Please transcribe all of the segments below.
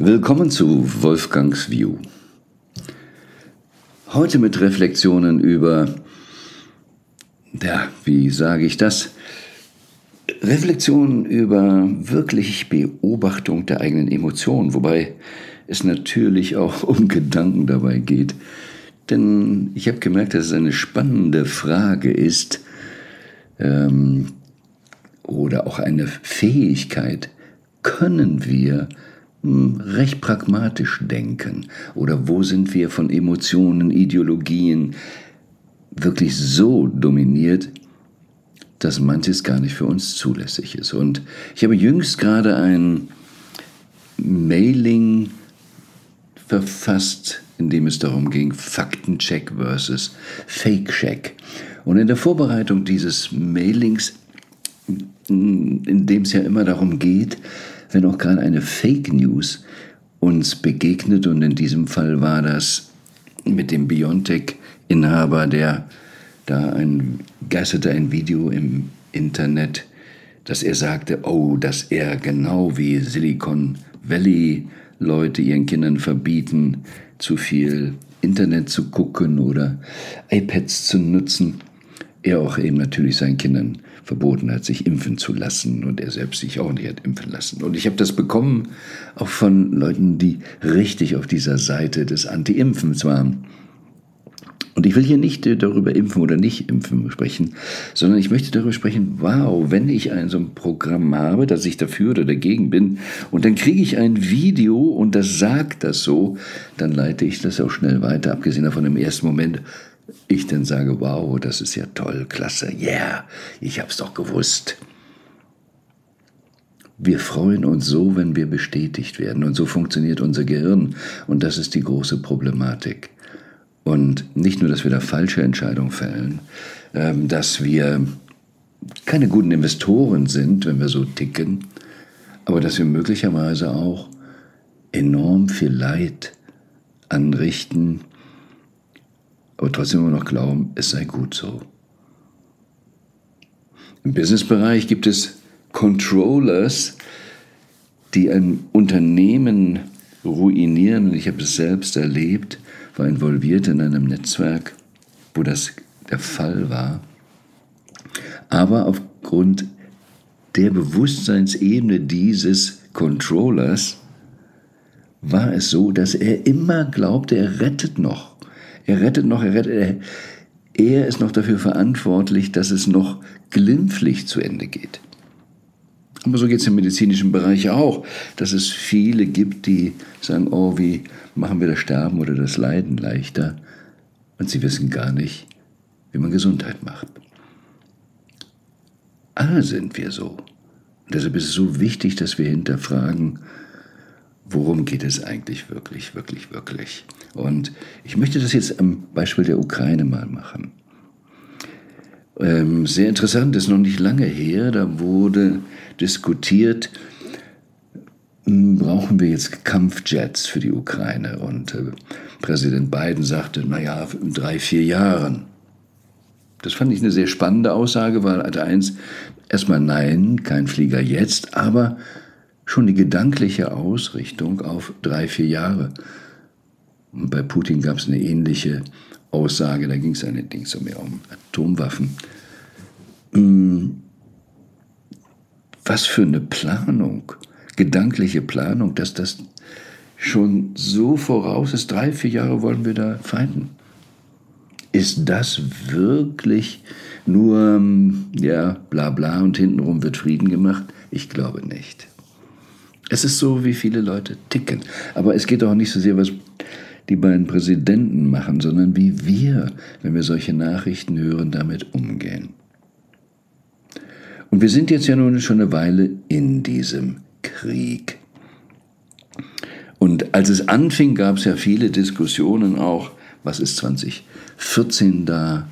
Willkommen zu Wolfgangs View. Heute mit Reflexionen über, ja, wie sage ich das? Reflexionen über wirklich Beobachtung der eigenen Emotionen, wobei es natürlich auch um Gedanken dabei geht. Denn ich habe gemerkt, dass es eine spannende Frage ist ähm, oder auch eine Fähigkeit. Können wir recht pragmatisch denken? Oder wo sind wir von Emotionen, Ideologien wirklich so dominiert, dass manches gar nicht für uns zulässig ist? Und ich habe jüngst gerade ein Mailing verfasst, in dem es darum ging, Faktencheck versus Fake-Check. Und in der Vorbereitung dieses Mailings, in dem es ja immer darum geht, wenn auch gerade eine Fake News uns begegnet, und in diesem Fall war das mit dem Biontech-Inhaber, der da ein, geisterte ein Video im Internet, dass er sagte, oh, dass er genau wie Silicon Valley Leute ihren Kindern verbieten, zu viel Internet zu gucken oder iPads zu nutzen. Er auch eben natürlich seinen Kindern verboten hat, sich impfen zu lassen und er selbst sich auch nicht hat impfen lassen. Und ich habe das bekommen auch von Leuten, die richtig auf dieser Seite des Anti-Impfens waren. Und ich will hier nicht darüber impfen oder nicht impfen sprechen, sondern ich möchte darüber sprechen, wow, wenn ich ein so ein Programm habe, dass ich dafür oder dagegen bin, und dann kriege ich ein Video und das sagt das so, dann leite ich das auch schnell weiter, abgesehen davon im ersten Moment, ich dann sage, wow, das ist ja toll, klasse, yeah, ich hab's doch gewusst. Wir freuen uns so, wenn wir bestätigt werden. Und so funktioniert unser Gehirn. Und das ist die große Problematik. Und nicht nur, dass wir da falsche Entscheidungen fällen, ähm, dass wir keine guten Investoren sind, wenn wir so ticken, aber dass wir möglicherweise auch enorm viel Leid anrichten, aber trotzdem immer noch glauben, es sei gut so. Im Businessbereich gibt es Controllers, die ein Unternehmen ruinieren. Und ich habe es selbst erlebt, war involviert in einem Netzwerk, wo das der Fall war. Aber aufgrund der Bewusstseinsebene dieses Controllers war es so, dass er immer glaubte, er rettet noch. Er rettet noch, er rettet. Er, er ist noch dafür verantwortlich, dass es noch glimpflich zu Ende geht. Aber so geht es im medizinischen Bereich auch, dass es viele gibt, die sagen, oh, wie machen wir das Sterben oder das Leiden leichter? Und sie wissen gar nicht, wie man Gesundheit macht. Alle sind wir so. Und deshalb ist es so wichtig, dass wir hinterfragen, worum geht es eigentlich wirklich, wirklich, wirklich. Und ich möchte das jetzt am Beispiel der Ukraine mal machen. Ähm, sehr interessant, ist noch nicht lange her, da wurde diskutiert, hm, brauchen wir jetzt Kampfjets für die Ukraine? Und äh, Präsident Biden sagte, naja, in drei, vier Jahren. Das fand ich eine sehr spannende Aussage, weil als eins, erstmal nein, kein Flieger jetzt, aber schon die gedankliche Ausrichtung auf drei, vier Jahre. Und bei Putin gab es eine ähnliche Aussage, da ging es allerdings mehr um Atomwaffen. Hm, was für eine Planung, gedankliche Planung, dass das schon so voraus ist, drei, vier Jahre wollen wir da feinden. Ist das wirklich nur, hm, ja, bla bla und hintenrum wird Frieden gemacht? Ich glaube nicht. Es ist so, wie viele Leute ticken. Aber es geht auch nicht so sehr, was die beiden Präsidenten machen, sondern wie wir, wenn wir solche Nachrichten hören, damit umgehen. Und wir sind jetzt ja nun schon eine Weile in diesem Krieg. Und als es anfing, gab es ja viele Diskussionen auch, was ist 2014 da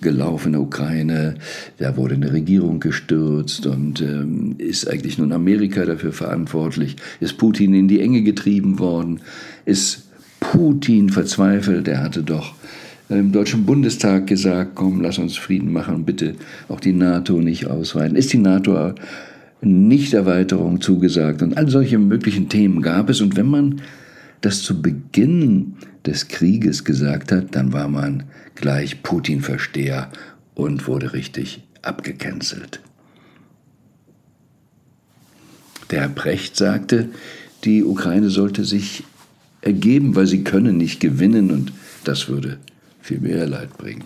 gelaufen in der Ukraine, da wurde eine Regierung gestürzt und ähm, ist eigentlich nun Amerika dafür verantwortlich, ist Putin in die Enge getrieben worden, ist Putin verzweifelt, er hatte doch im Deutschen Bundestag gesagt, komm, lass uns Frieden machen, bitte auch die NATO nicht ausweiten. Ist die NATO Nichterweiterung zugesagt? Und all solche möglichen Themen gab es. Und wenn man das zu Beginn des Krieges gesagt hat, dann war man gleich Putin-Versteher und wurde richtig abgecancelt. Der Herr Brecht sagte, die Ukraine sollte sich ergeben, weil sie können nicht gewinnen und das würde viel mehr Leid bringen.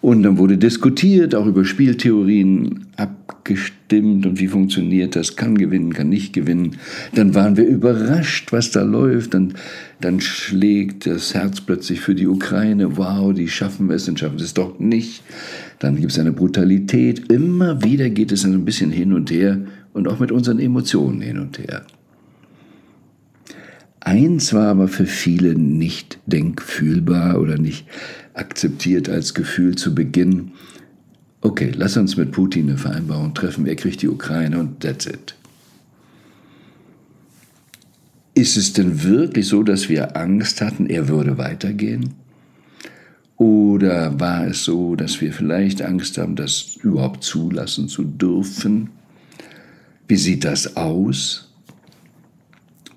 Und dann wurde diskutiert, auch über Spieltheorien abgestimmt und wie funktioniert das, kann gewinnen, kann nicht gewinnen. Dann waren wir überrascht, was da läuft. Dann, dann schlägt das Herz plötzlich für die Ukraine. Wow, die schaffen es, dann schaffen sie es doch nicht. Dann gibt es eine Brutalität. Immer wieder geht es ein bisschen hin und her und auch mit unseren Emotionen hin und her. Eins war aber für viele nicht denkfühlbar oder nicht akzeptiert als Gefühl zu Beginn, okay, lass uns mit Putin eine Vereinbarung treffen, er kriegt die Ukraine und that's it. Ist es denn wirklich so, dass wir Angst hatten, er würde weitergehen? Oder war es so, dass wir vielleicht Angst haben, das überhaupt zulassen zu dürfen? Wie sieht das aus?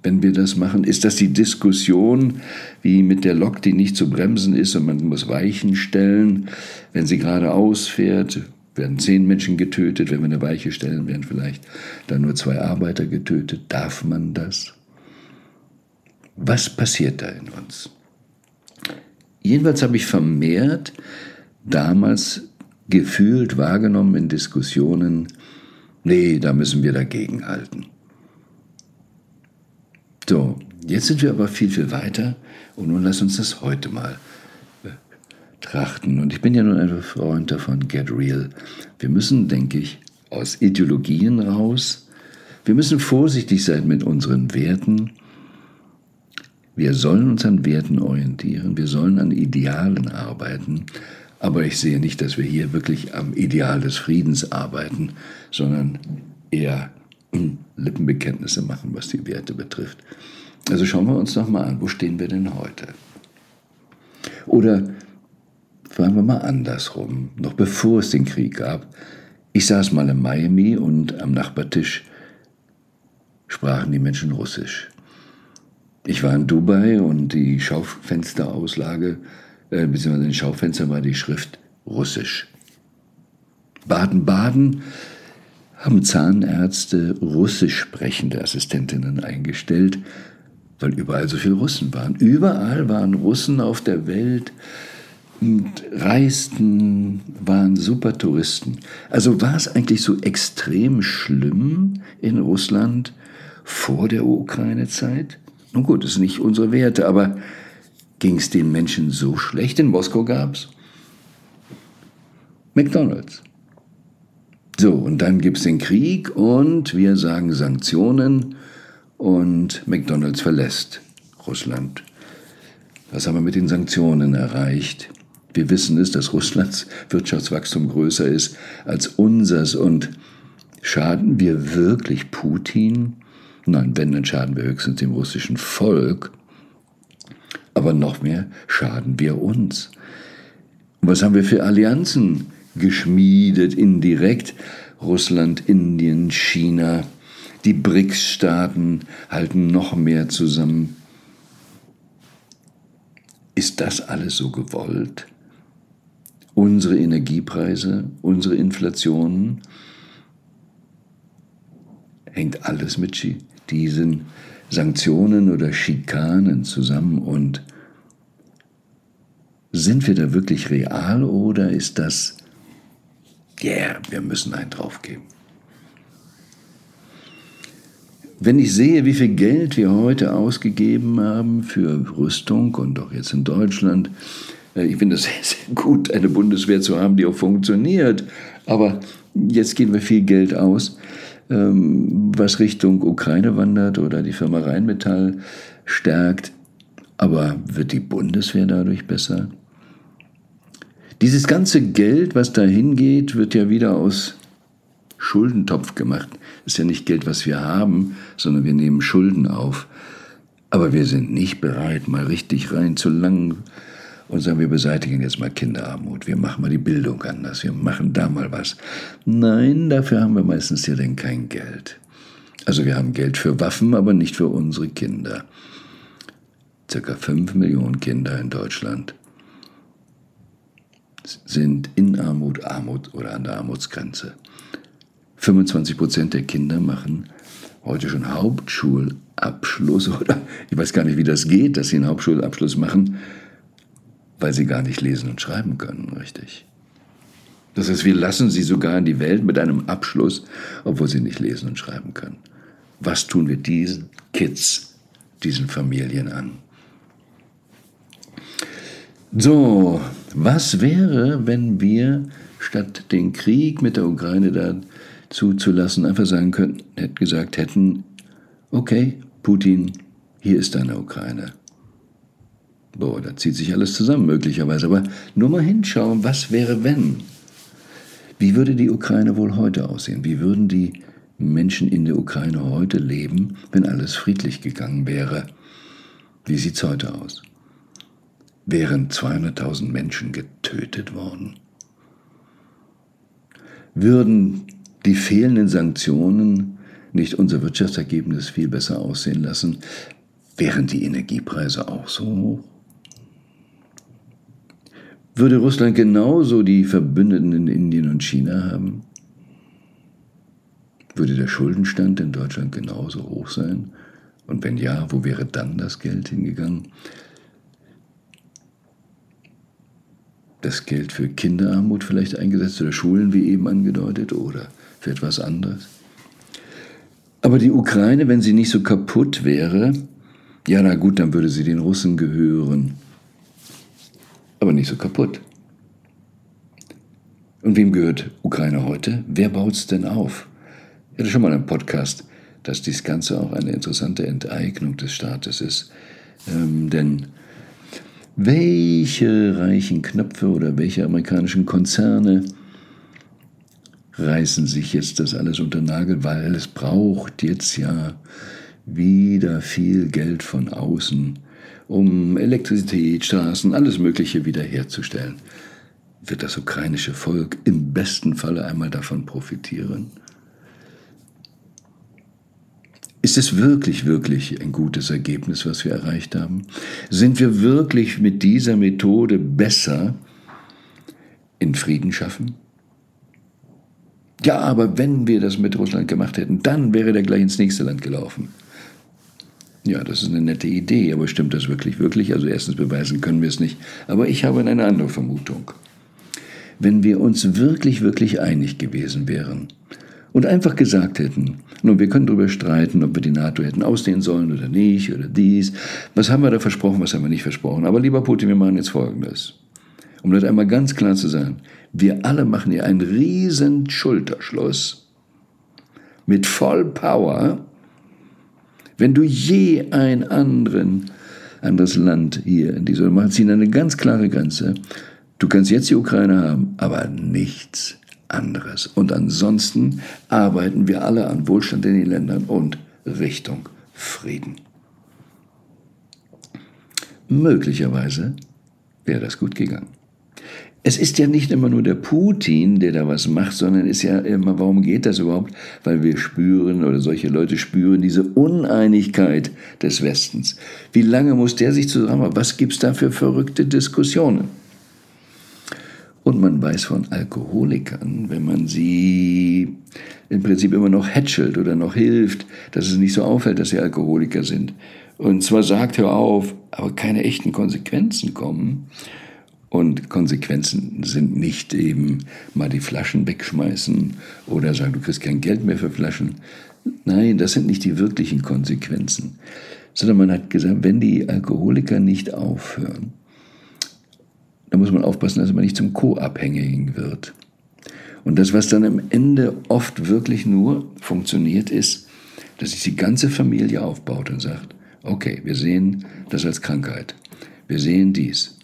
Wenn wir das machen? Ist das die Diskussion wie mit der Lok, die nicht zu bremsen ist und man muss Weichen stellen? Wenn sie geradeaus fährt, werden zehn Menschen getötet. Wenn wir eine Weiche stellen, werden vielleicht dann nur zwei Arbeiter getötet. Darf man das? Was passiert da in uns? Jedenfalls habe ich vermehrt damals gefühlt wahrgenommen in Diskussionen, nee, da müssen wir dagegenhalten. So, jetzt sind wir aber viel, viel weiter und nun lass uns das heute mal betrachten. Und ich bin ja nun ein Freund davon, get real. Wir müssen, denke ich, aus Ideologien raus. Wir müssen vorsichtig sein mit unseren Werten. Wir sollen uns an Werten orientieren, wir sollen an Idealen arbeiten, aber ich sehe nicht, dass wir hier wirklich am Ideal des Friedens arbeiten, sondern eher Lippenbekenntnisse machen, was die Werte betrifft. Also schauen wir uns doch mal an, wo stehen wir denn heute? Oder fragen wir mal andersrum, noch bevor es den Krieg gab. Ich saß mal in Miami und am Nachbartisch sprachen die Menschen Russisch. Ich war in Dubai und die Schaufensterauslage, äh, beziehungsweise in den Schaufenstern war die Schrift Russisch. Baden-Baden haben Zahnärzte russisch sprechende Assistentinnen eingestellt, weil überall so viele Russen waren. Überall waren Russen auf der Welt und reisten, waren super Touristen. Also war es eigentlich so extrem schlimm in Russland vor der Ukraine-Zeit? Nun gut, das sind nicht unsere Werte, aber ging es den Menschen so schlecht? In Moskau gab es McDonald's. So, und dann gibt es den Krieg und wir sagen Sanktionen und McDonald's verlässt Russland. Was haben wir mit den Sanktionen erreicht? Wir wissen es, dass Russlands Wirtschaftswachstum größer ist als unseres und schaden wir wirklich Putin? Nein, wenn, dann schaden wir höchstens dem russischen Volk. Aber noch mehr schaden wir uns. Und was haben wir für Allianzen geschmiedet, indirekt. Russland, Indien, China, die BRICS-Staaten halten noch mehr zusammen. Ist das alles so gewollt? Unsere Energiepreise, unsere Inflation, hängt alles mit diesen Sanktionen oder Schikanen zusammen und sind wir da wirklich real oder ist das yeah, wir müssen einen draufgeben. Wenn ich sehe, wie viel Geld wir heute ausgegeben haben für Rüstung und auch jetzt in Deutschland, äh, ich finde es sehr, sehr gut, eine Bundeswehr zu haben, die auch funktioniert. Aber jetzt geben wir viel Geld aus, ähm, was Richtung Ukraine wandert oder die Firma Rheinmetall stärkt. Aber wird die Bundeswehr dadurch besser? Dieses ganze Geld, was da hingeht, wird ja wieder aus Schuldentopf gemacht. Das ist ja nicht Geld, was wir haben, sondern wir nehmen Schulden auf. Aber wir sind nicht bereit, mal richtig rein zu langen und sagen, wir beseitigen jetzt mal Kinderarmut, wir machen mal die Bildung anders, wir machen da mal was. Nein, dafür haben wir meistens ja dann kein Geld. Also wir haben Geld für Waffen, aber nicht für unsere Kinder. Circa 5 Millionen Kinder in Deutschland sind in Armut, Armut oder an der Armutsgrenze. 25 Prozent der Kinder machen heute schon Hauptschulabschluss oder ich weiß gar nicht, wie das geht, dass sie einen Hauptschulabschluss machen, weil sie gar nicht lesen und schreiben können, richtig. Das heißt, wir lassen sie sogar in die Welt mit einem Abschluss, obwohl sie nicht lesen und schreiben können. Was tun wir diesen Kids, diesen Familien an? So, was wäre, wenn wir statt den Krieg mit der Ukraine da zuzulassen, einfach sagen könnten, hätte gesagt hätten, okay, Putin, hier ist deine Ukraine. Boah, da zieht sich alles zusammen möglicherweise, aber nur mal hinschauen, was wäre wenn? Wie würde die Ukraine wohl heute aussehen? Wie würden die Menschen in der Ukraine heute leben, wenn alles friedlich gegangen wäre? Wie sieht es heute aus? Wären 200.000 Menschen getötet worden? Würden die fehlenden Sanktionen nicht unser Wirtschaftsergebnis viel besser aussehen lassen, wären die Energiepreise auch so hoch? Würde Russland genauso die Verbündeten in Indien und China haben? Würde der Schuldenstand in Deutschland genauso hoch sein? Und wenn ja, wo wäre dann das Geld hingegangen? Das Geld für Kinderarmut vielleicht eingesetzt oder Schulen, wie eben angedeutet, oder für etwas anderes? Aber die Ukraine, wenn sie nicht so kaputt wäre, ja, na gut, dann würde sie den Russen gehören. Aber nicht so kaputt. Und wem gehört Ukraine heute? Wer baut es denn auf? Ich hatte schon mal einen Podcast, dass dies Ganze auch eine interessante Enteignung des Staates ist. Ähm, denn welche reichen Knöpfe oder welche amerikanischen Konzerne reißen sich jetzt das alles unter Nagel, weil es braucht jetzt ja wieder viel Geld von außen, um Elektrizität, Straßen, alles Mögliche wiederherzustellen. Wird das ukrainische Volk im besten Falle einmal davon profitieren? Ist es wirklich, wirklich ein gutes Ergebnis, was wir erreicht haben? Sind wir wirklich mit dieser Methode besser in Frieden schaffen? Ja, aber wenn wir das mit Russland gemacht hätten, dann wäre der gleich ins nächste Land gelaufen. Ja, das ist eine nette Idee, aber stimmt das wirklich, wirklich? Also erstens beweisen können wir es nicht. Aber ich habe eine andere Vermutung. Wenn wir uns wirklich, wirklich einig gewesen wären, und einfach gesagt hätten, nun, wir können darüber streiten, ob wir die NATO hätten ausdehnen sollen oder nicht oder dies. Was haben wir da versprochen, was haben wir nicht versprochen? Aber lieber Putin, wir machen jetzt Folgendes. Um das einmal ganz klar zu sagen, wir alle machen hier einen riesen Schulterschluss mit Vollpower. Wenn du je ein anderen, anderes Land hier in dieser, machen ziehen eine ganz klare Grenze. Du kannst jetzt die Ukraine haben, aber nichts anderes. Und ansonsten arbeiten wir alle an Wohlstand in den Ländern und Richtung Frieden. Möglicherweise wäre das gut gegangen. Es ist ja nicht immer nur der Putin, der da was macht, sondern ist ja immer, warum geht das überhaupt? Weil wir spüren oder solche Leute spüren diese Uneinigkeit des Westens. Wie lange muss der sich zusammen? Was gibt es da für verrückte Diskussionen? Man weiß von Alkoholikern, wenn man sie im Prinzip immer noch hätschelt oder noch hilft, dass es nicht so auffällt, dass sie Alkoholiker sind. Und zwar sagt, hör auf, aber keine echten Konsequenzen kommen. Und Konsequenzen sind nicht eben mal die Flaschen wegschmeißen oder sagen, du kriegst kein Geld mehr für Flaschen. Nein, das sind nicht die wirklichen Konsequenzen. Sondern man hat gesagt, wenn die Alkoholiker nicht aufhören, da muss man aufpassen, dass man nicht zum Co-Abhängigen wird. Und das, was dann am Ende oft wirklich nur funktioniert, ist, dass sich die ganze Familie aufbaut und sagt, okay, wir sehen das als Krankheit, wir sehen dies.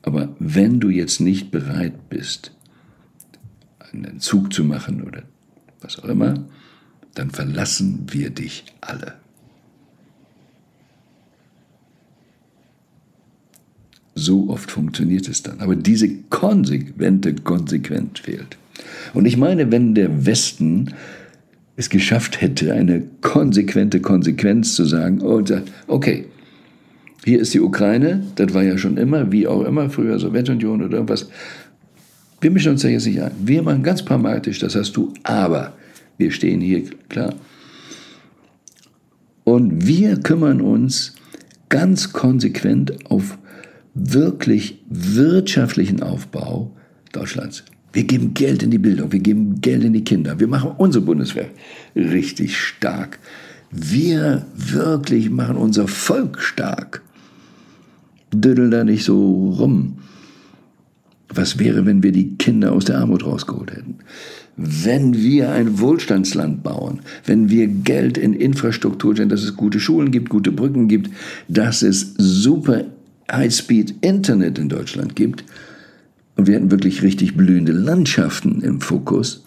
Aber wenn du jetzt nicht bereit bist, einen Entzug zu machen oder was auch immer, dann verlassen wir dich alle. So oft funktioniert es dann. Aber diese konsequente Konsequenz fehlt. Und ich meine, wenn der Westen es geschafft hätte, eine konsequente Konsequenz zu sagen, oh, okay, hier ist die Ukraine, das war ja schon immer, wie auch immer, früher Sowjetunion oder irgendwas. Wir mischen uns da jetzt nicht ein. Wir machen ganz pragmatisch, das hast du, aber wir stehen hier klar. Und wir kümmern uns ganz konsequent auf wirklich wirtschaftlichen Aufbau Deutschlands. Wir geben Geld in die Bildung, wir geben Geld in die Kinder, wir machen unsere Bundeswehr richtig stark. Wir wirklich machen unser Volk stark. Düdel da nicht so rum. Was wäre, wenn wir die Kinder aus der Armut rausgeholt hätten? Wenn wir ein Wohlstandsland bauen, wenn wir Geld in Infrastruktur stellen, dass es gute Schulen gibt, gute Brücken gibt, dass es super High-Speed-Internet in Deutschland gibt und wir hätten wirklich richtig blühende Landschaften im Fokus,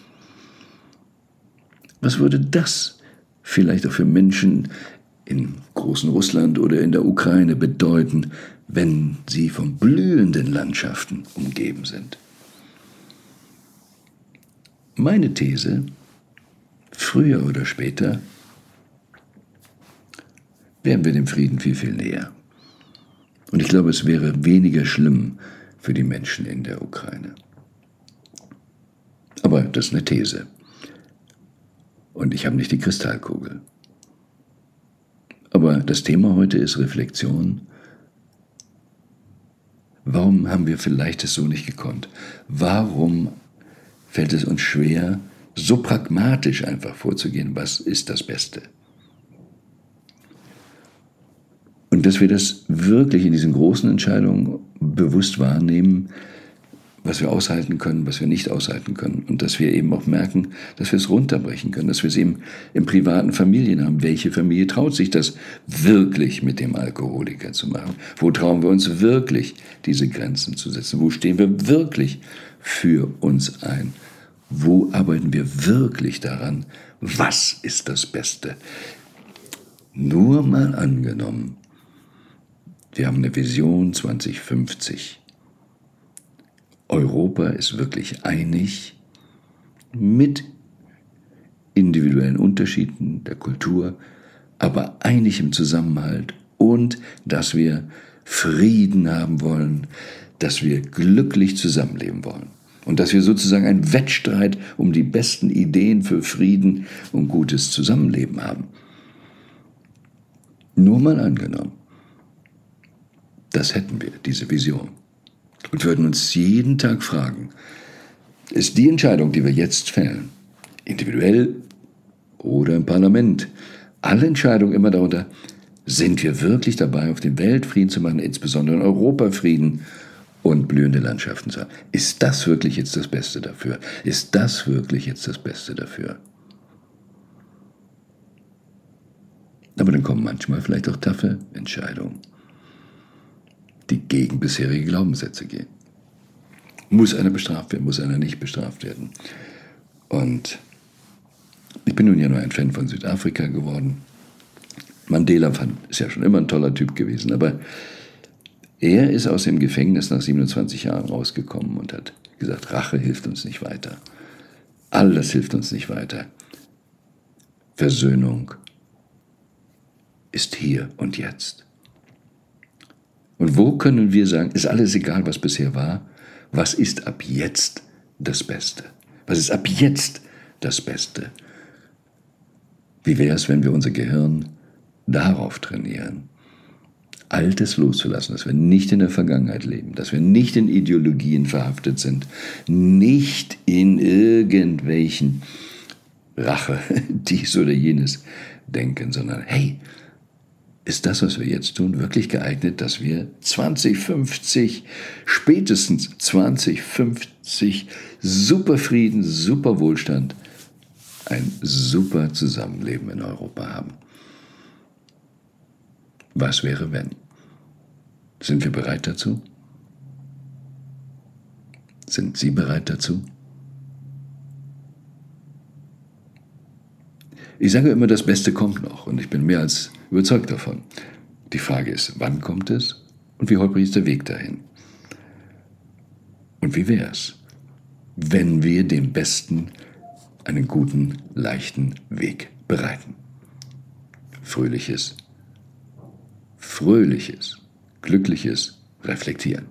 was würde das vielleicht auch für Menschen in großen Russland oder in der Ukraine bedeuten, wenn sie von blühenden Landschaften umgeben sind? Meine These, früher oder später wären wir dem Frieden viel, viel näher. Und ich glaube, es wäre weniger schlimm für die Menschen in der Ukraine. Aber das ist eine These. Und ich habe nicht die Kristallkugel. Aber das Thema heute ist Reflexion. Warum haben wir vielleicht es so nicht gekonnt? Warum fällt es uns schwer, so pragmatisch einfach vorzugehen? Was ist das Beste? Und dass wir das wirklich in diesen großen Entscheidungen bewusst wahrnehmen, was wir aushalten können, was wir nicht aushalten können. Und dass wir eben auch merken, dass wir es runterbrechen können, dass wir es eben im privaten Familien haben. Welche Familie traut sich das wirklich mit dem Alkoholiker zu machen? Wo trauen wir uns wirklich, diese Grenzen zu setzen? Wo stehen wir wirklich für uns ein? Wo arbeiten wir wirklich daran? Was ist das Beste? Nur mal angenommen, wir haben eine Vision 2050. Europa ist wirklich einig mit individuellen Unterschieden der Kultur, aber einig im Zusammenhalt und dass wir Frieden haben wollen, dass wir glücklich zusammenleben wollen und dass wir sozusagen einen Wettstreit um die besten Ideen für Frieden und gutes Zusammenleben haben. Nur mal angenommen, das hätten wir, diese Vision. Und würden uns jeden Tag fragen, ist die Entscheidung, die wir jetzt fällen, individuell oder im Parlament, alle Entscheidungen immer darunter, sind wir wirklich dabei, auf dem Weltfrieden zu machen, insbesondere in Europa Frieden und blühende Landschaften zu haben? Ist das wirklich jetzt das Beste dafür? Ist das wirklich jetzt das Beste dafür? Aber dann kommen manchmal vielleicht auch taffe Entscheidungen die gegen bisherige Glaubenssätze gehen. Muss einer bestraft werden, muss einer nicht bestraft werden. Und ich bin nun ja nur ein Fan von Südafrika geworden. Mandela ist ja schon immer ein toller Typ gewesen, aber er ist aus dem Gefängnis nach 27 Jahren rausgekommen und hat gesagt, Rache hilft uns nicht weiter. Alles hilft uns nicht weiter. Versöhnung ist hier und jetzt. Und wo können wir sagen, ist alles egal, was bisher war? Was ist ab jetzt das Beste? Was ist ab jetzt das Beste? Wie wäre es, wenn wir unser Gehirn darauf trainieren, Altes loszulassen, dass wir nicht in der Vergangenheit leben, dass wir nicht in Ideologien verhaftet sind, nicht in irgendwelchen Rache, dies oder jenes denken, sondern hey, ist das, was wir jetzt tun, wirklich geeignet, dass wir 2050, spätestens 2050, super Frieden, super Wohlstand, ein super Zusammenleben in Europa haben? Was wäre, wenn? Sind wir bereit dazu? Sind Sie bereit dazu? Ich sage immer, das Beste kommt noch und ich bin mehr als überzeugt davon. Die Frage ist, wann kommt es und wie holprig ist der Weg dahin? Und wie wäre es, wenn wir dem Besten einen guten, leichten Weg bereiten? Fröhliches, fröhliches, glückliches Reflektieren.